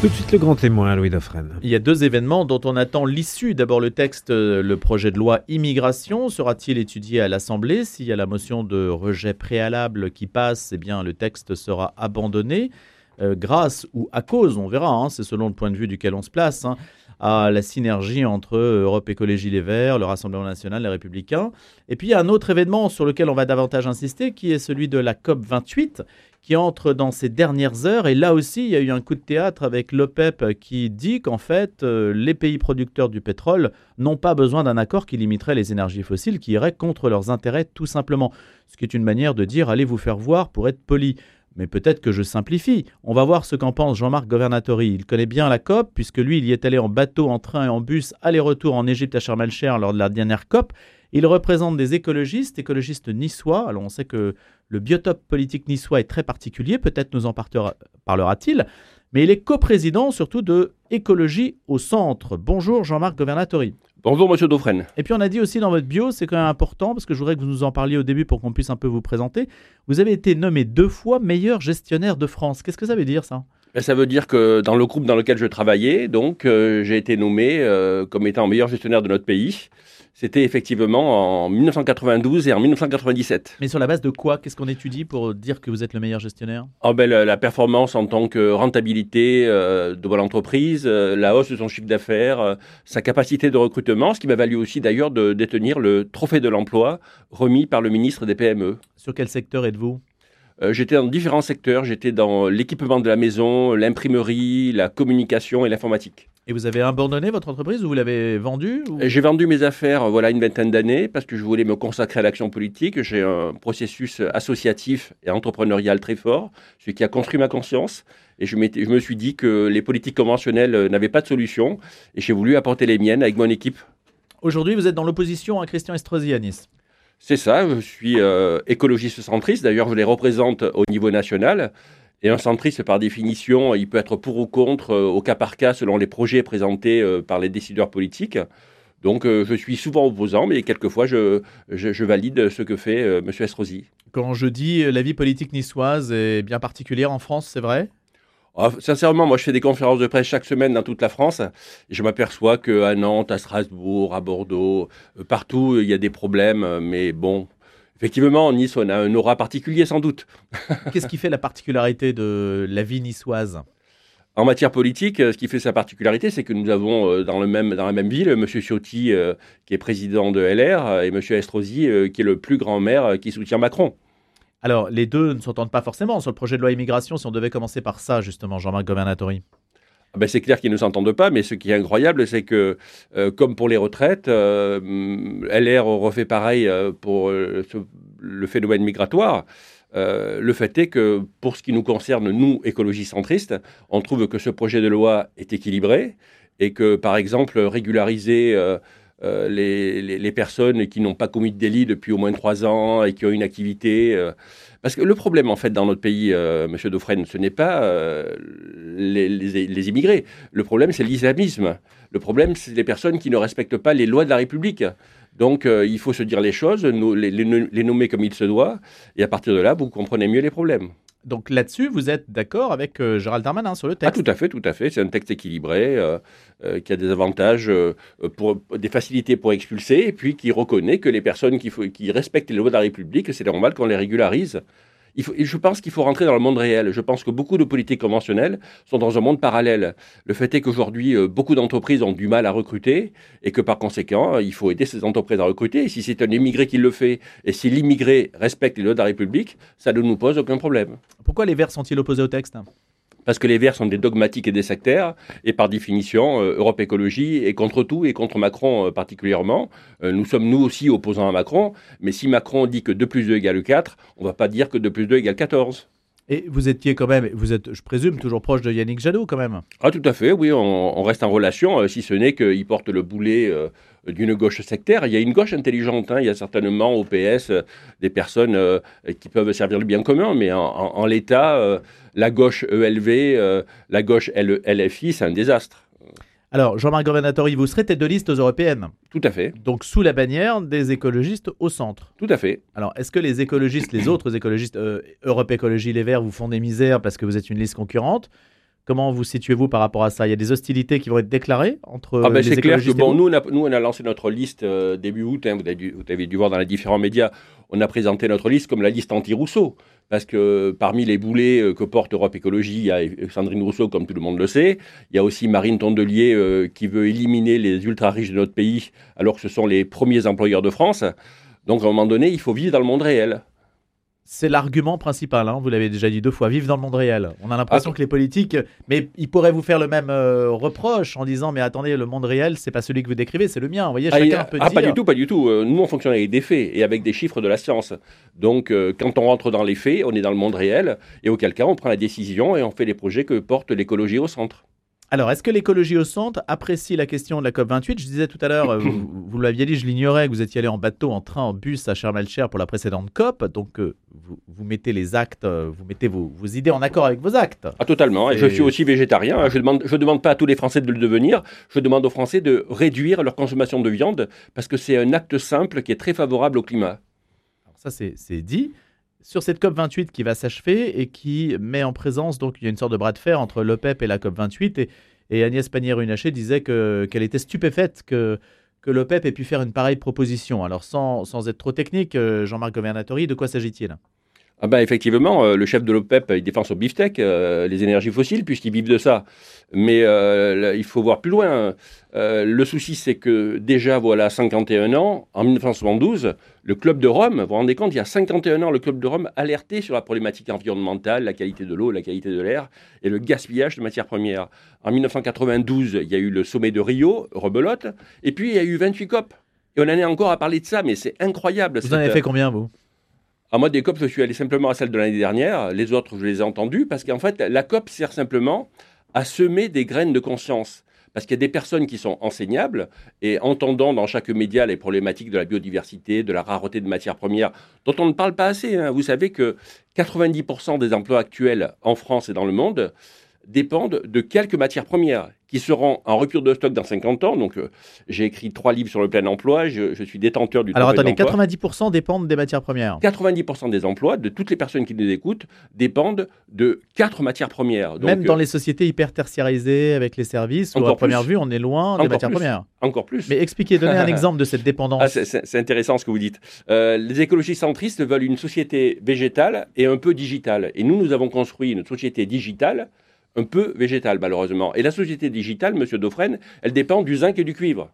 Tout de suite le grand témoin, Louis Dauphren. Il y a deux événements dont on attend l'issue. D'abord le texte, euh, le projet de loi immigration sera-t-il étudié à l'Assemblée? S'il y a la motion de rejet préalable qui passe, eh bien le texte sera abandonné. Euh, grâce ou à cause, on verra, hein, c'est selon le point de vue duquel on se place, hein, à la synergie entre Europe Écologie Les Verts, le Rassemblement National, les Républicains. Et puis il y a un autre événement sur lequel on va davantage insister, qui est celui de la COP 28, qui entre dans ces dernières heures. Et là aussi, il y a eu un coup de théâtre avec l'OPEP qui dit qu'en fait, euh, les pays producteurs du pétrole n'ont pas besoin d'un accord qui limiterait les énergies fossiles, qui irait contre leurs intérêts tout simplement. Ce qui est une manière de dire allez vous faire voir pour être poli. Mais peut-être que je simplifie. On va voir ce qu'en pense Jean-Marc Governatori. Il connaît bien la COP, puisque lui, il y est allé en bateau, en train et en bus, aller-retour en Égypte à Sharm el lors de la dernière COP. Il représente des écologistes, écologistes niçois. Alors on sait que le biotope politique niçois est très particulier, peut-être nous en parlera-t-il, mais il est coprésident surtout de Écologie au Centre. Bonjour Jean-Marc Governatori. Bonjour Monsieur Dauphren. Et puis on a dit aussi dans votre bio, c'est quand même important parce que je voudrais que vous nous en parliez au début pour qu'on puisse un peu vous présenter. Vous avez été nommé deux fois meilleur gestionnaire de France. Qu'est-ce que ça veut dire ça? Ça veut dire que dans le groupe dans lequel je travaillais, donc euh, j'ai été nommé euh, comme étant meilleur gestionnaire de notre pays. C'était effectivement en 1992 et en 1997. Mais sur la base de quoi? Qu'est-ce qu'on étudie pour dire que vous êtes le meilleur gestionnaire? Oh ben, la, performance en tant que rentabilité euh, de l'entreprise, euh, la hausse de son chiffre d'affaires, euh, sa capacité de recrutement, ce qui m'a valu aussi d'ailleurs de détenir le trophée de l'emploi remis par le ministre des PME. Sur quel secteur êtes-vous? J'étais dans différents secteurs. J'étais dans l'équipement de la maison, l'imprimerie, la communication et l'informatique. Et vous avez abandonné votre entreprise ou vous l'avez vendue J'ai vendu mes affaires euh, voilà une vingtaine d'années parce que je voulais me consacrer à l'action politique. J'ai un processus associatif et entrepreneurial très fort, ce qui a construit ma conscience. Et je, je me suis dit que les politiques conventionnelles euh, n'avaient pas de solution et j'ai voulu apporter les miennes avec mon équipe. Aujourd'hui, vous êtes dans l'opposition à Christian Estrosi à Nice. C'est ça, je suis euh, écologiste centriste. D'ailleurs, je les représente au niveau national. Et un centriste, par définition, il peut être pour ou contre euh, au cas par cas selon les projets présentés euh, par les décideurs politiques. Donc je suis souvent opposant, mais quelquefois je, je, valide ce que fait M. Estrosi. Quand je dis la vie politique niçoise est bien particulière en France, c'est vrai? Ah, sincèrement, moi, je fais des conférences de presse chaque semaine dans toute la France. Et je m'aperçois qu'à Nantes, à Strasbourg, à Bordeaux, partout, il y a des problèmes. Mais bon, Effectivement, en Nice, on a un aura particulier sans doute. Qu'est-ce qui fait la particularité de la vie niçoise? En matière politique, ce qui fait sa particularité, c'est que nous avons euh, dans, le même, dans la même ville M. Ciotti, euh, qui est président de LR, et M. Estrosi, euh, qui est le plus grand maire qui soutient Macron. Alors, les deux ne s'entendent pas forcément sur le projet de loi immigration, si on devait commencer par ça, justement, Jean-Marc Governatori. Ah ben c'est clair qu'ils ne s'entendent pas, mais ce qui est incroyable, c'est que, euh, comme pour les retraites, euh, LR refait pareil euh, pour le phénomène migratoire. le fait est que, pour ce qui nous concerne, nous, écologistes centristes, on trouve que ce projet de loi est équilibré et que, par exemple, régulariser les, les, personnes qui n'ont pas commis de délit depuis au moins trois ans et qui ont une activité parce que le problème, en fait, dans notre pays, euh, Monsieur Dauphren, ce n'est pas euh, les, immigrés. Le problème, c'est l'islamisme. Le problème, c'est les personnes qui ne respectent pas les lois de la République. Donc, euh, il faut se dire les choses, les, les, nommer comme il se doit, et à partir de là, vous comprenez mieux les problèmes. Donc là-dessus, vous êtes d'accord avec euh, Gérald Darmanin sur le texte? Ah, tout à fait, tout à fait. C'est un texte équilibré euh, euh, qui a des avantages, pour, des facilités pour expulser, et puis qui reconnaît que les personnes qui, qui respectent les lois de la République, c'est normal qu'on les régularise je pense qu'il faut rentrer dans le monde réel. Je pense que beaucoup de politiques conventionnelles sont dans un monde parallèle. Le fait est qu'aujourd'hui, euh, beaucoup d'entreprises ont du mal à recruter et que par conséquent, il faut aider ces entreprises à recruter. Et si c'est un immigré qui le fait et si l'immigré respecte les lois de la République, ça ne nous pose aucun problème. Pourquoi les Verts sont-ils opposés au texte? Parce que les Verts sont des dogmatiques et des sectaires, et par définition, euh, Europe Écologie est contre tout et contre Macron euh, particulièrement. Euh, nous sommes nous aussi opposants à Macron, mais si Macron dit que 2 plus 2 égale 4, on ne va pas dire que 2 plus 2 égale 14. Et vous étiez quand même, vous êtes, je présume, toujours proche de Yannick Jadot quand même. Ah tout à fait, oui, on, reste en relation, si ce n'est qu'il porte le boulet d'une gauche sectaire. Il y a une gauche intelligente, hein. il y a certainement au PS des personnes qui peuvent servir le bien commun, mais en l'état, la gauche ELV, euh, la gauche LFI, c'est un désastre. Alors, Jean-Marc Governatori, vous serez tête de liste aux européennes Tout à fait. Donc, sous la bannière des écologistes au centre Tout à fait. Alors, est-ce que les écologistes, les autres écologistes, euh, Europe Écologie Les Verts, vous font des misères parce que vous êtes une liste concurrente? Comment vous situez-vous par rapport à ça? Il y a des hostilités qui vont être déclarées entre ah ben, les C'est clair que bon, nous on, a, nous, on a lancé notre liste euh, début août. hein, vous, avez dû, vous avez dû voir dans les différents médias. On a présenté notre liste comme la liste anti-Rousseau. Parce que parmi les boulets euh, que porte Europe Écologie, il y a Sandrine Rousseau, comme tout le monde le sait. Il y a aussi Marine Tondelier euh, qui veut éliminer les ultra-riches de notre pays, alors que ce sont les premiers employeurs de France. Donc à un moment donné, il faut vivre dans le monde réel. C'est l'argument principal, hein, vous l'avez déjà dit deux fois, vivre dans le monde réel. On a l'impression Ah, que les politiques, mais ils pourraient vous faire le même euh, reproche en disant mais attendez, le monde réel, c'est pas celui que vous décrivez, c'est le mien. Vous voyez, Ah, chacun ah, peut ah, dire. pas du tout, pas du tout. Euh, Nous, on fonctionne avec des faits et avec des chiffres de la science. Donc, euh, quand on rentre dans les faits, on est dans le monde réel et auquel cas, on prend la décision et on fait les projets que porte l'écologie au centre. Alors, est-ce que l'écologie au centre apprécie la question de la COP28? Je disais tout à l'heure, euh, vous, vous l'aviez dit, je l'ignorais, que vous étiez allé en bateau, en train, en bus à Sharm el-Cher pour la précédente COP. Donc, euh, vous, vous mettez les actes, euh, vous mettez vos, vos idées en accord avec vos actes. Ah, totalement. Et Et- je suis aussi végétarien. hein. Je ne demande, je demande pas à tous les Français de le devenir. Je demande aux Français de réduire leur consommation de viande parce que c'est un acte simple qui est très favorable au climat. Alors ça, c'est dit. Sur cette COP28 qui va s'achever et qui met en présence, donc il y a une sorte de bras de fer entre l'OPEP et la COP28. Et, et Agnès Pannier-Runacher disait que- qu'elle était stupéfaite que, que l'OPEP ait pu faire une pareille proposition. Alors sans, sans être trop technique, euh, Jean-Marc Governatori, de quoi s'agit-il? Ah ben effectivement, euh, le chef de l'OPEP, il défend son beefsteak, euh, les énergies fossiles, puisqu'ils vivent de ça. Mais euh, là, il faut voir plus loin. Le souci, c'est que déjà, voilà, 51 ans, en 1972, le Club de Rome, vous vous rendez compte, il y a 51 ans, le Club de Rome alertait sur la problématique environnementale, la qualité de l'eau, la qualité de l'air et le gaspillage de matières premières. En 1992, il y a eu le sommet de Rio, rebelote, et puis il y a eu 28 COP. Et on en est encore à parler de ça, mais c'est incroyable. Vous en avez fait combien, vous? À moi, des COP, je suis allé simplement à celle de l'année dernière. Les autres, je les ai entendus parce qu'en fait, la COP sert simplement à semer des graines de conscience. Parce qu'il y a des personnes qui sont enseignables et entendant dans chaque média les problématiques de la biodiversité, de la rareté de matières premières, dont on ne parle pas assez. hein. Vous savez que 90% des emplois actuels en France et dans le monde dépendent de quelques matières premières qui seront en rupture de stock dans 50 ans. Donc, euh, j'ai écrit trois livres sur le plein emploi. Je, je suis détenteur du Alors attendez, l'emploi. 90% dépendent des matières premières. 90% des emplois de toutes les personnes qui nous écoutent dépendent de quatre matières premières. Donc, Même dans euh, les sociétés hyper tertiarisées avec les services, où à première vue, on est loin des matières plus. premières. encore plus. Mais expliquez, donnez un exemple de cette dépendance. Ah, c'est intéressant ce que vous dites. Euh, les écologistes centristes veulent une société végétale et un peu digitale. Et nous, nous avons construit une société digitale un peu végétale, malheureusement. Et la société digitale, Monsieur Dauphren, elle dépend du zinc et du cuivre.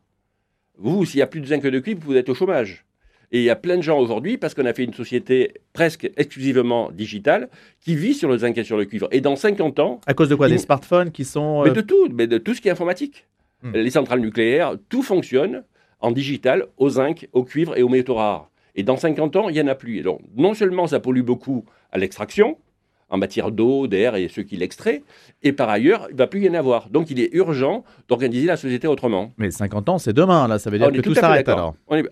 Vous, s'il n'y a plus de zinc et de cuivre, vous êtes au chômage. Et il y a plein de gens aujourd'hui, parce qu'on a fait une société presque exclusivement digitale, qui vit sur le zinc et sur le cuivre. Et dans 50 ans, À cause de quoi? Des smartphones qui sont. mais euh, de tout, mais de tout ce qui est informatique. Hmm. Les centrales nucléaires, tout fonctionne en digital, au zinc, au cuivre et aux métaux rares. Et dans 50 ans, il n'y en a plus. Et donc, non seulement ça pollue beaucoup à l'extraction, en matière d'eau, d'air et ceux qui l'extraient, et par ailleurs, il ne va plus y en avoir. Donc, il est urgent d'organiser la société autrement. Mais 50 ans, c'est demain, là. Ça veut dire Ah, que tout, s'arrête alors. On est-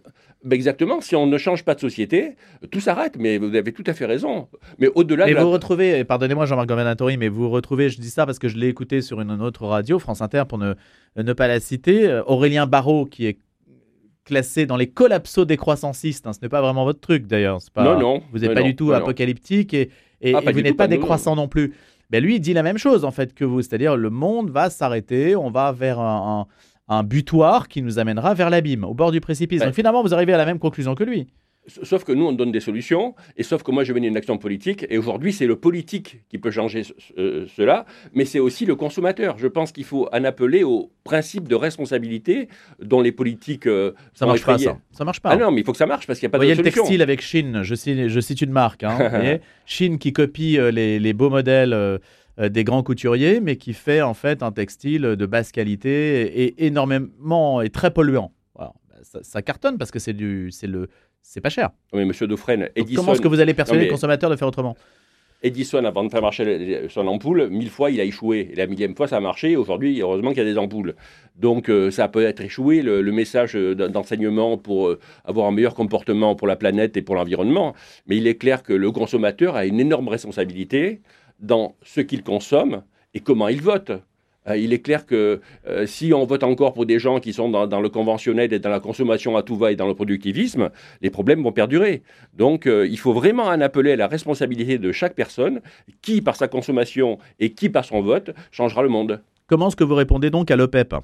Ben exactement, si on ne change pas de société, tout s'arrête, mais vous avez tout à fait raison. Mais au-delà de la- vous retrouvez, et pardonnez-moi Jean-Marc Governatori, mais vous retrouvez, je dis ça parce que je l'ai écouté sur une autre radio, France Inter, pour ne, ne pas la citer, euh, Aurélien Barraud, qui est classé dans les collapsos décroissancistes. hein, ce n'est pas vraiment votre truc d'ailleurs. Pas, Non, non. Vous n'êtes pas non, du tout non. apocalyptique et, et- Ah, et vous n'êtes pas décroissant non plus. Ben, lui, il dit la même chose en fait que vous, c'est-à-dire le monde va s'arrêter, on va vers un, un- un butoir qui nous amènera vers l'abîme, au bord du précipice. Ouais. Donc finalement, vous arrivez à la même conclusion que lui. Sauf que nous, on donne des solutions, et sauf que moi, je mène une action politique, et aujourd'hui, c'est le politique qui peut changer ce- ce- cela, mais c'est aussi le consommateur. Je pense qu'il faut en appeler au principe de responsabilité dont les politiques euh, Ça marche pas, ça. Ça marche pas. Ah non, mais il faut que ça marche, parce qu'il n'y a pas Vous voyez de le solution. textile avec Chine, je cite, je cite une marque. Hein, vous voyez Chine qui copie euh, les, les beaux modèles euh, euh, des grands couturiers, mais qui fait en fait un textile de basse qualité et, énormément et très polluant. Voilà. Ça, ça cartonne parce que c'est du, c'est le, c'est pas cher. Mais monsieur Edison, comment est-ce que vous allez persuader mais- le consommateur de faire autrement? Edison, avant de faire marcher son ampoule, mille fois, il a échoué. Et la millième fois, ça a marché. Aujourd'hui, heureusement qu'il y a des ampoules. Donc, euh, ça peut être échoué. Le, le message euh, d'en- d'enseignement pour euh, avoir un meilleur comportement pour la planète et pour l'environnement. Mais il est clair que le consommateur a une énorme responsabilité dans ce qu'il consomme et comment il vote. Euh, il est clair que euh, si on vote encore pour des gens qui sont dans, le conventionnel et dans la consommation à tout va et dans le productivisme, les problèmes vont perdurer. Donc euh, il faut vraiment en appeler à la responsabilité de chaque personne, qui par sa consommation et qui par son vote changera le monde. Comment est-ce que vous répondez donc à l'OPEP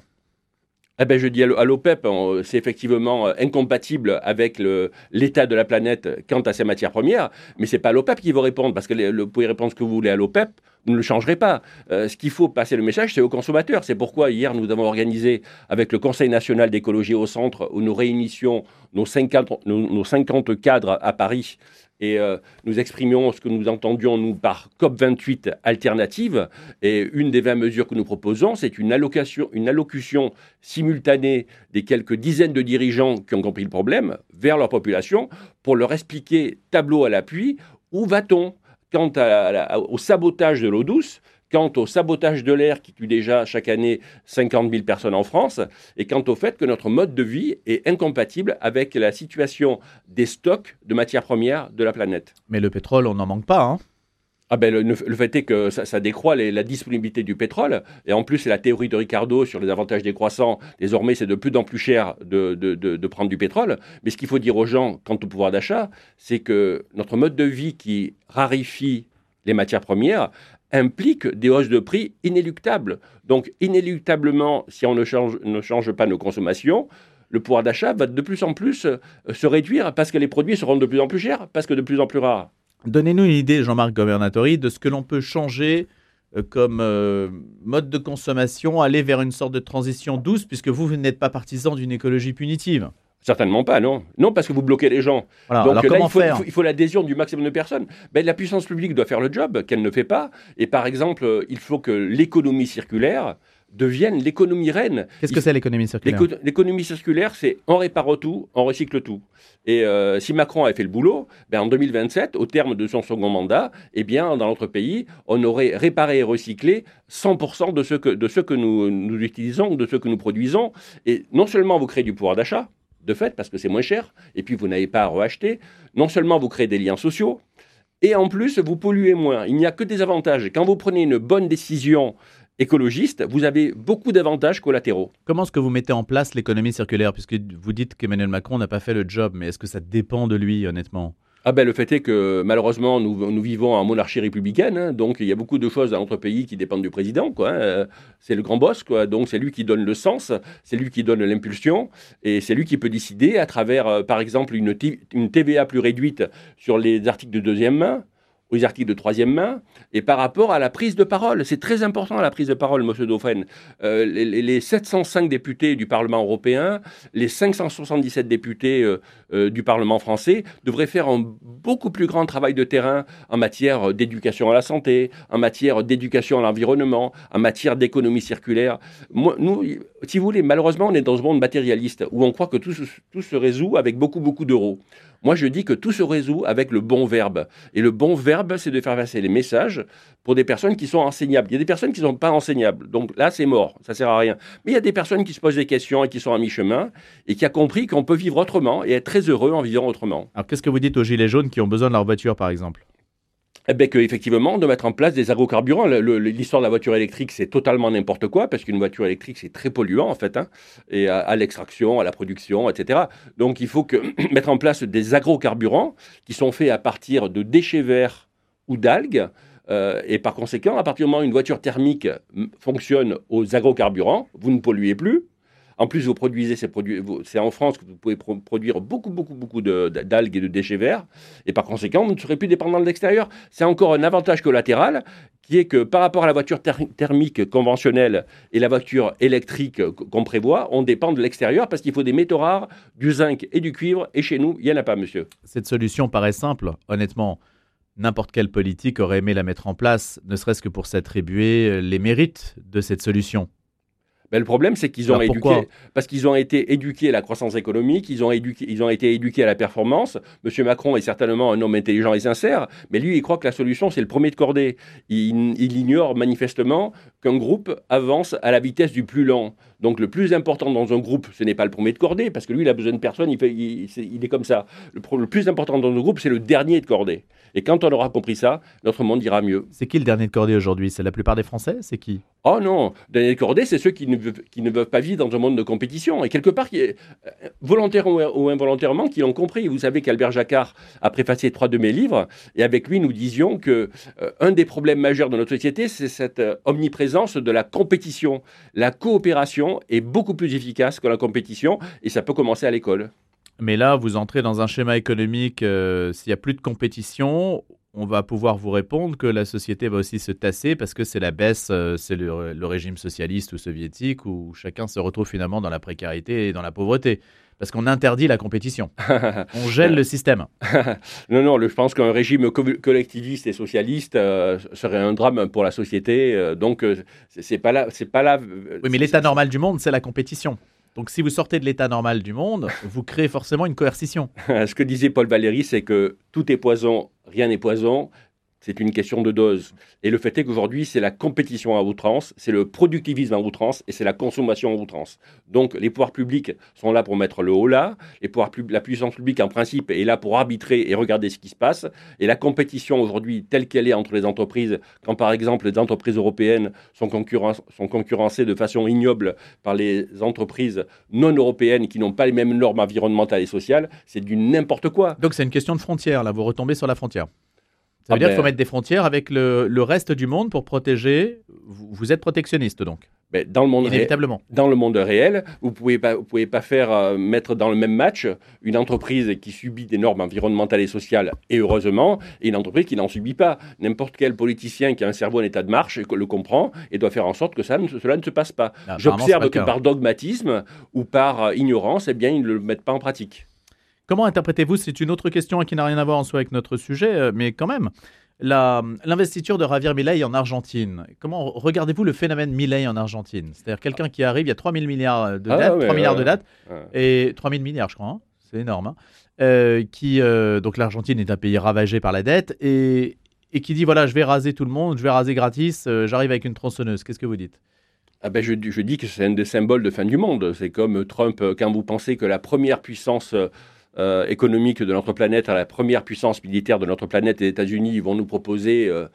eh ben, je dis à l'OPEP, c'est effectivement incompatible avec l'état de la planète quant à ses matières premières, mais c'est pas l'OPEP qui va répondre, parce que vous pouvez répondre ce que vous voulez à l'OPEP, vous ne le changerez pas. Euh, ce qu'il faut passer le message, c'est aux consommateurs. C'est pourquoi hier, nous avons organisé avec le Conseil national d'écologie au centre, où nous réunissions nos 50, nos, 50 cadres à Paris et euh, nous exprimions ce que nous entendions, nous, par COP28 alternative. Et une des 20 mesures que nous proposons, c'est une, allocation, une allocution simultanée des quelques dizaines de dirigeants qui ont compris le problème vers leur population pour leur expliquer, tableau à l'appui, où va-t-on? Quant au sabotage de l'eau douce, quant au sabotage de l'air qui tue déjà chaque année 50 000 personnes en France, et quant au fait que notre mode de vie est incompatible avec la situation des stocks de matières premières de la planète. Mais le pétrole, on n'en manque pas. Hein ah ben le, fait est que ça, décroît la disponibilité du pétrole, et en plus c'est la théorie de Ricardo sur les avantages décroissants. Désormais, c'est de plus en plus cher de, de prendre du pétrole. Mais ce qu'il faut dire aux gens quant au pouvoir d'achat, c'est que notre mode de vie qui raréfie les matières premières implique des hausses de prix inéluctables. Donc inéluctablement, si on ne change, ne change pas nos consommations, le pouvoir d'achat va de plus en plus euh, se réduire parce que les produits seront de plus en plus chers, parce que de plus en plus rares. Donnez-nous une idée, Jean-Marc Governatori, de ce que l'on peut changer euh, comme euh, mode de consommation, aller vers une sorte de transition douce, puisque vous, vous n'êtes pas partisan d'une écologie punitive. Certainement pas, non. Non, parce que vous bloquez les gens. Donc là, il faut, il faut, l'adhésion du maximum de personnes. Ben, la puissance publique doit faire le job qu'elle ne fait pas. Et par exemple, il faut que l'économie circulaire devienne l'économie reine. Qu'est-ce que c'est l'économie circulaire L'économie circulaire, c'est on répare tout, on recycle tout. Et euh, si Macron avait fait le boulot, ben en 2027, au terme de son second mandat, eh bien, dans notre pays, on aurait réparé et recyclé 100% de ce que, de ce que nous, nous utilisons, de ce que nous produisons. Et non seulement vous créez du pouvoir d'achat, de fait, parce que c'est moins cher, et puis vous n'avez pas à reacheter, non seulement vous créez des liens sociaux, et en plus, vous polluez moins. Il n'y a que des avantages. Quand vous prenez une bonne décision écologiste, vous avez beaucoup d'avantages collatéraux. Comment est-ce que vous mettez en place l'économie circulaire? Puisque vous dites qu'Emmanuel Macron n'a pas fait le job, mais est-ce que ça dépend de lui, honnêtement? Ah ben, le fait est que malheureusement nous, nous vivons en monarchie républicaine, hein, donc il y a beaucoup de choses dans notre pays qui dépendent du président. Quoi, hein. c'est le grand boss, quoi, donc c'est lui qui donne le sens, c'est lui qui donne l'impulsion, et c'est lui qui peut décider à travers, euh, par exemple, une, une TVA plus réduite sur les articles de deuxième main, aux articles de troisième main et par rapport à la prise de parole. C'est très important la prise de parole, Monsieur Dauphren. Euh, les, 705 députés du Parlement européen, les 577 députés euh, euh, du Parlement français devraient faire un beaucoup plus grand travail de terrain en matière d'éducation à la santé, en matière d'éducation à l'environnement, en matière d'économie circulaire. Moi, nous, si vous voulez, malheureusement, on est dans ce monde matérialiste où on croit que tout, tout se résout avec beaucoup, beaucoup d'euros. Moi, je dis que tout se résout avec le bon verbe. Et le bon verbe, c'est de faire passer les messages pour des personnes qui sont enseignables. Il y a des personnes qui ne sont pas enseignables. Donc là, c'est mort. Ça sert à rien. Mais il y a des personnes qui se posent des questions et qui sont à mi-chemin et qui ont compris qu'on peut vivre autrement et être très heureux en vivant autrement. Alors, qu'est-ce que vous dites aux gilets jaunes qui ont besoin de leur voiture, par exemple? Eh bien, effectivement, de mettre en place des agrocarburants. L'histoire de la voiture électrique, c'est totalement n'importe quoi, parce qu'une voiture électrique, c'est très polluant, en fait, hein, et à, l'extraction, à la production, etc. Donc, il faut que, mettre en place des agrocarburants qui sont faits à partir de déchets verts ou d'algues. Euh, et par conséquent, à partir du moment où une voiture thermique fonctionne aux agrocarburants, vous ne polluez plus, en plus, vous produisez ces produits. C'est en France que vous pouvez produire beaucoup, beaucoup, beaucoup d'algues et de déchets verts. Et par conséquent, vous ne serez plus dépendant de l'extérieur. C'est encore un avantage collatéral qui est que par rapport à la voiture thermique conventionnelle et la voiture électrique qu'on prévoit, on dépend de l'extérieur parce qu'il faut des métaux rares, du zinc et du cuivre. Et chez nous, il n'y en a pas, monsieur. Cette solution paraît simple, honnêtement. N'importe quelle politique aurait aimé la mettre en place, ne serait-ce que pour s'attribuer les mérites de cette solution. Ben, le problème, c'est qu'ils ont éduqué, parce qu'ils ont été éduqués à la croissance économique, ils ont, éduqué, ils ont été éduqués à la performance. Monsieur Macron est certainement un homme intelligent et sincère, mais lui, il croit que la solution, c'est le premier de cordée. Il, il ignore manifestement qu'un groupe avance à la vitesse du plus lent. Donc le plus important dans un groupe, ce n'est pas le premier de cordée, parce que lui, il a besoin de personne, il, fait, il, est comme ça. Le, le, plus important dans un groupe, c'est le dernier de cordée. Et quand on aura compris ça, notre monde ira mieux. C'est qui le dernier de cordée aujourd'hui? C'est la plupart des Français? C'est qui? Oh non, Daniel Corday, c'est ceux qui ne, veulent, qui ne veulent pas vivre dans un monde de compétition. Et quelque part, qui volontairement ou involontairement, qui l'ont compris. Vous savez qu'Albert Jacquard a préfacé trois de mes livres, et avec lui, nous disions que euh, un des problèmes majeurs de notre société, c'est cette euh, omniprésence de la compétition. La coopération est beaucoup plus efficace que la compétition, et ça peut commencer à l'école. Mais là, vous entrez dans un schéma économique, euh, s'il n'y a plus de compétition, on va pouvoir vous répondre que la société va aussi se tasser parce que c'est la baisse, euh, c'est le, régime socialiste ou soviétique où chacun se retrouve finalement dans la précarité et dans la pauvreté. Parce qu'on interdit la compétition. on gèle le système. non, non, je pense qu'un régime collectiviste et socialiste euh, serait un drame pour la société. Euh, donc, c'est pas là. Pas là oui, mais l'état normal du monde, c'est la compétition. Donc si vous sortez de l'état normal du monde, vous créez forcément une coercition. Ce que disait Paul Valéry, c'est que tout est poison, rien n'est poison. C'est une question de dose. Et le fait est qu'aujourd'hui, c'est la compétition à outrance, c'est le productivisme à outrance et c'est la consommation à outrance. Donc, les pouvoirs publics sont là pour mettre le haut là. Les pouvoirs la puissance publique, en principe, est là pour arbitrer et regarder ce qui se passe. Et la compétition aujourd'hui, telle qu'elle est entre les entreprises, quand par exemple les entreprises européennes sont, sont concurrencées de façon ignoble par les entreprises non européennes qui n'ont pas les mêmes normes environnementales et sociales, c'est du n'importe quoi. Donc, c'est une question de frontière, là. Vous retombez sur la frontière. Ça veut ah dire qu'il faut ben- mettre des frontières avec le, reste du monde pour protéger. Vous, êtes protectionniste donc ben, dans le monde Inévitablement. dans le monde réel, vous pouvez pas, vous pouvez pas faire euh, mettre dans le même match une entreprise qui subit des normes environnementales et sociales et heureusement, et une entreprise qui n'en subit pas. N'importe quel politicien qui a un cerveau en état de marche le comprend et doit faire en sorte que ça cela ne se passe pas. J'observe que par dogmatisme ou par euh, ignorance, eh bien, ils ne le mettent pas en pratique. Comment interprétez-vous, c'est une autre question qui n'a rien à voir en soi avec notre sujet, euh, mais quand même, l'investiture de Javier Milei en Argentine. Comment regardez-vous le phénomène Milei en Argentine? C'est-à-dire quelqu'un qui arrive, il y a 3 000 milliards de ah dettes, 3 milliards de dettes, et 3 000 milliards, je crois, hein. c'est énorme. Hein. Euh, qui, euh, donc l'Argentine est un pays ravagé par la dette, et, et, qui dit voilà, je vais raser tout le monde, je vais raser gratis, j'arrive avec une tronçonneuse. Qu'est-ce que vous dites? Ah ben je, je dis que c'est un des symboles de fin du monde. C'est comme Trump, quand vous pensez que la première puissance euh, économique de notre planète, à la première puissance militaire de notre planète, les États-Unis, vont nous proposer euh,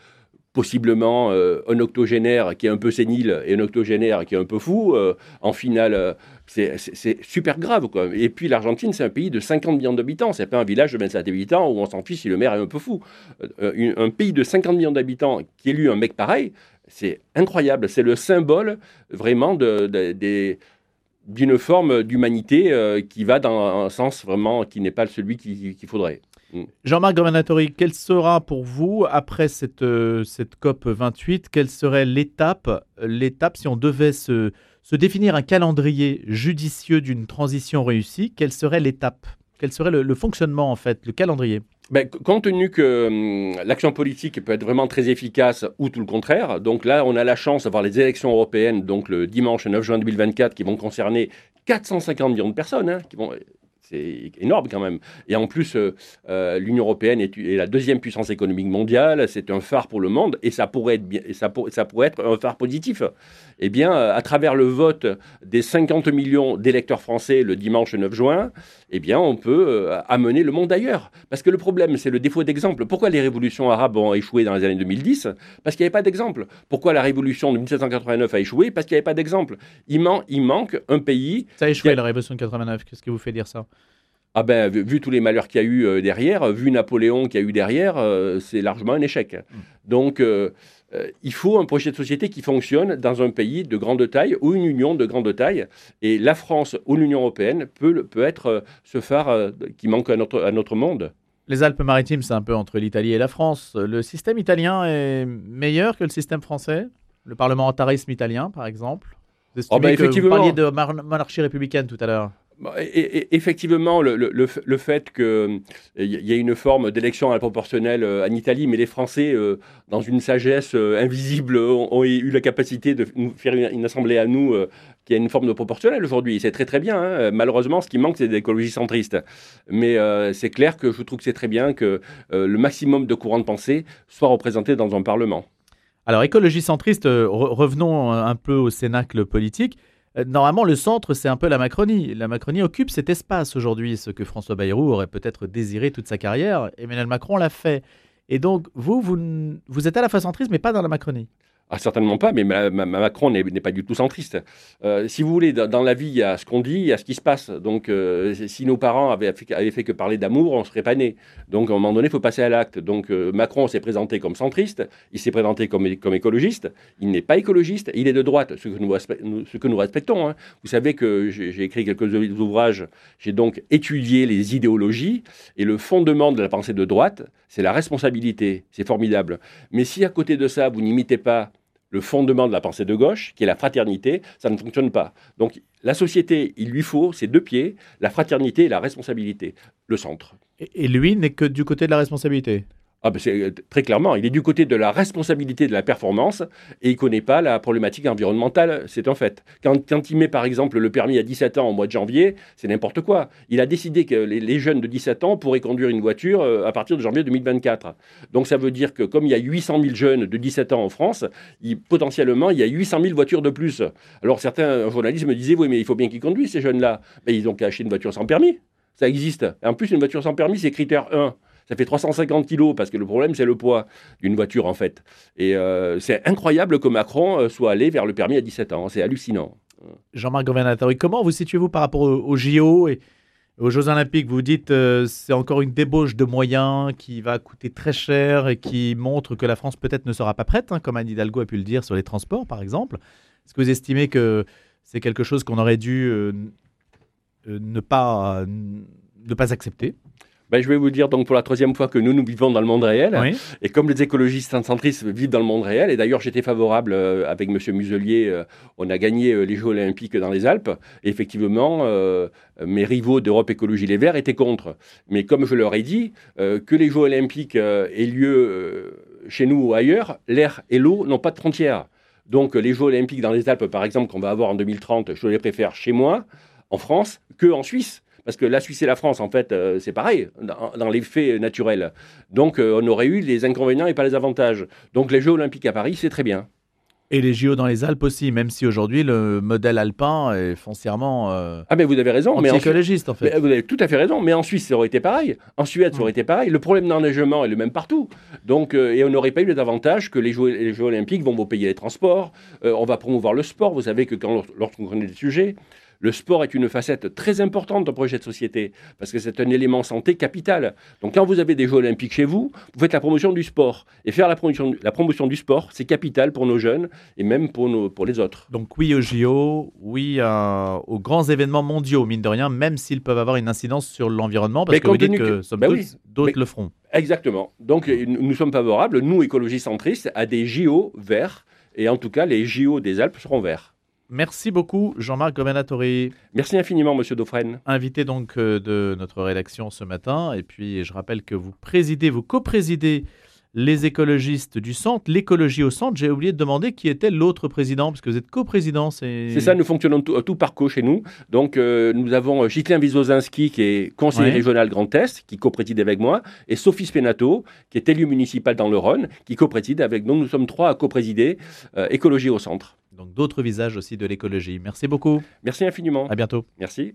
possiblement euh, un octogénaire qui est un peu sénile et un octogénaire qui est un peu fou. en finale, c'est super grave. Quoi. Et puis l'Argentine, c'est un pays de 50 millions d'habitants. C'est pas un village de 27 habitants où on s'en fiche si le maire est un peu fou. un pays de 50 millions d'habitants qui élu un mec pareil, c'est incroyable. C'est le symbole vraiment de, des d'une forme d'humanité euh, qui va dans un sens vraiment qui n'est pas celui qu'il faudrait. Mm. Jean-Marc Gomanatori, quelle sera pour vous, après cette, euh, cette COP 28, quelle serait l'étape, l'étape si on devait se, se définir un calendrier judicieux d'une transition réussie, quelle serait l'étape? Quel serait le fonctionnement en fait, le calendrier? Ben, compte tenu que hum, l'action politique peut être vraiment très efficace ou tout le contraire, donc là on a la chance d'avoir les élections européennes, donc le dimanche 9 juin 2024, qui vont concerner 450 millions de personnes, hein, qui vont c'est énorme quand même. Et en plus, euh, euh, l'Union européenne est, la deuxième puissance économique mondiale, c'est un phare pour le monde, et ça pourrait être, bien, et ça, ça pourrait être un phare positif. Eh bien, euh, à travers le vote des 50 millions d'électeurs français le dimanche 9 juin, eh bien, on peut amener le monde ailleurs. Parce que le problème, c'est le défaut d'exemple. Pourquoi les révolutions arabes ont échoué dans les années 2010 Parce qu'il n'y avait pas d'exemple. Pourquoi la révolution de 1789 a échoué? Parce qu'il n'y avait pas d'exemple. Il, il, manque un pays... Ça a échoué, la révolution de 89. Qu'est-ce qui vous fait dire ça? Ah ben, vu, tous les malheurs qu'il y a eu euh, derrière, vu Napoléon qu'il y a eu derrière, euh, c'est largement un échec. Mm. Donc, euh, il faut un projet de société qui fonctionne dans un pays de grande taille ou une union de grande taille. Et la France ou l'Union européenne peut, peut être ce phare qui manque à notre, à notre monde. Les Alpes-Maritimes, c'est un peu entre l'Italie et la France. Le système italien est meilleur que le système français? Le parlementarisme italien, par exemple? Vous, oh ben, effectivement. vous parliez de monarchie républicaine tout à l'heure. Effectivement, le, fait qu'il euh, y ait une forme d'élection à la proportionnelle euh, en Italie, mais les Français, euh, dans une sagesse invisible, ont, eu la capacité de nous faire une, assemblée à nous qui a une forme de proportionnelle aujourd'hui. C'est très très bien. Hein. Malheureusement, ce qui manque, c'est des écologies centristes. Mais c'est clair que je trouve que c'est très bien que le maximum de courants de pensée soit représenté dans un Parlement. Alors, écologie centriste, revenons un peu au cénacle politique. Euh, normalement, le centre, c'est un peu la Macronie. La Macronie occupe cet espace aujourd'hui, ce que François Bayrou aurait peut-être désiré toute sa carrière. Emmanuel Macron l'a fait. Et donc, vous, vous, vous êtes à la fois centriste, mais pas dans la Macronie. Ah, certainement pas, mais Macron n'est pas du tout centriste. Euh, si vous voulez, dans, la vie, il y a ce qu'on dit, il y a ce qui se passe. Donc, euh, si nos parents avaient fait, que parler d'amour, on ne serait pas nés. Donc, à un moment donné, il faut passer à l'acte. Donc, euh, Macron s'est présenté comme centriste, il s'est présenté comme, écologiste. Il n'est pas écologiste, il est de droite, ce que nous, ce que nous respectons. Hein. Vous savez que j'ai écrit quelques ouvrages, j'ai donc étudié les idéologies, et le fondement de la pensée de droite, c'est la responsabilité. C'est formidable. Mais si à côté de ça, vous n'imitez pas le fondement de la pensée de gauche, qui est la fraternité, ça ne fonctionne pas. Donc la société, il lui faut ces deux pieds, la fraternité et la responsabilité, le centre. Et lui n'est que du côté de la responsabilité? Ah ben euh, très clairement, il est du côté de la responsabilité de la performance et il ne connaît pas la problématique environnementale, c'est un fait. Quand, il met par exemple le permis à 17 ans au mois de janvier, c'est n'importe quoi. Il a décidé que les, jeunes de 17 ans pourraient conduire une voiture euh, à partir de janvier 2024. Donc ça veut dire que comme il y a 800 000 jeunes de 17 ans en France, potentiellement il y a 800 000 voitures de plus. Alors certains journalistes me disaient, oui mais il faut bien qu'ils conduisent ces jeunes-là. Mais ils ont qu'à acheter une voiture sans permis. Ça existe. En plus, une voiture sans permis, c'est critère 1 ça fait 350 kilos, parce que le problème, c'est le poids d'une voiture, en fait. Et euh, c'est incroyable que Macron euh, soit allé vers le permis à 17 ans. C'est hallucinant. Jean-Marc Gouvernateur, comment vous situez-vous par rapport aux, JO et aux Jeux Olympiques? Vous dites euh, c'est encore une débauche de moyens qui va coûter très cher et qui montre que la France peut-être ne sera pas prête, hein, comme Anne Hidalgo a pu le dire sur les transports, par exemple. Est-ce que vous estimez que c'est quelque chose qu'on aurait dû ne, pas, ne pas accepter? Ben, je vais vous dire donc pour la troisième fois que nous, nous vivons dans le monde réel. Et comme les écologistes centristes vivent dans le monde réel, et d'ailleurs j'étais favorable euh, avec M. Muselier, euh, on a gagné euh, les Jeux olympiques dans les Alpes. Et effectivement, mes rivaux d'Europe Écologie Les Verts étaient contre. Mais comme je leur ai dit, que les Jeux olympiques aient lieu chez nous ou ailleurs, l'air et l'eau n'ont pas de frontières. Donc les Jeux olympiques dans les Alpes, par exemple, qu'on va avoir en 2030, je les préfère chez moi, en France, que en Suisse. Parce que la Suisse et la France, en fait, euh, c'est pareil dans, les faits naturels. Donc, euh, on aurait eu les inconvénients et pas les avantages. Donc, les Jeux Olympiques à Paris, c'est très bien. Et les JO dans les Alpes aussi, même si aujourd'hui le modèle alpin est foncièrement euh, ah mais vous avez raison, mais écologiste en, fait. vous avez tout à fait raison, mais en Suisse ça aurait été pareil, en Suède ça aurait été pareil. Le problème d'enneigement est le même partout. Donc et on n'aurait pas eu les avantages que les Jeux, les Jeux olympiques vont vous payer les transports, on va promouvoir le sport. Vous savez que quand lorsqu'on connaît des sujets, le sport est une facette très importante d'un projet de société, parce que c'est un élément santé capital. Donc quand vous avez des Jeux olympiques chez vous, vous faites la promotion du sport. Et faire la promotion, la promotion du sport, c'est capital pour nos jeunes et même pour, nos, pour les autres. Donc oui aux JO, oui aux grands événements mondiaux, mine de rien, même s'ils peuvent avoir une incidence sur l'environnement, parce que vous dites que, bah d'autres le feront. Exactement. Donc nous sommes favorables, nous, écologie centristes, à des JO verts. Et en tout cas, les JO des Alpes seront verts. Merci beaucoup, Jean-Marc Governatori. Merci infiniment, Monsieur Dauphren. Invité donc euh, de notre rédaction ce matin. Et puis, je rappelle que vous présidez, vous co-présidez les écologistes du centre, l'écologie au centre. J'ai oublié de demander qui était l'autre président, parce que vous êtes co-président. C'est ça, nous fonctionnons tout, par co chez nous. Donc, euh, nous avons Gitlin Wizozinski, qui est conseiller régional Grand Est, qui co-préside avec moi, et Sophie Spenato, qui est élue municipale dans le Rhône, qui co-préside avec nous. Nous sommes trois à co-présider euh, écologie au centre. Donc d'autres visages aussi de l'écologie. Merci beaucoup. Merci infiniment. À bientôt. Merci.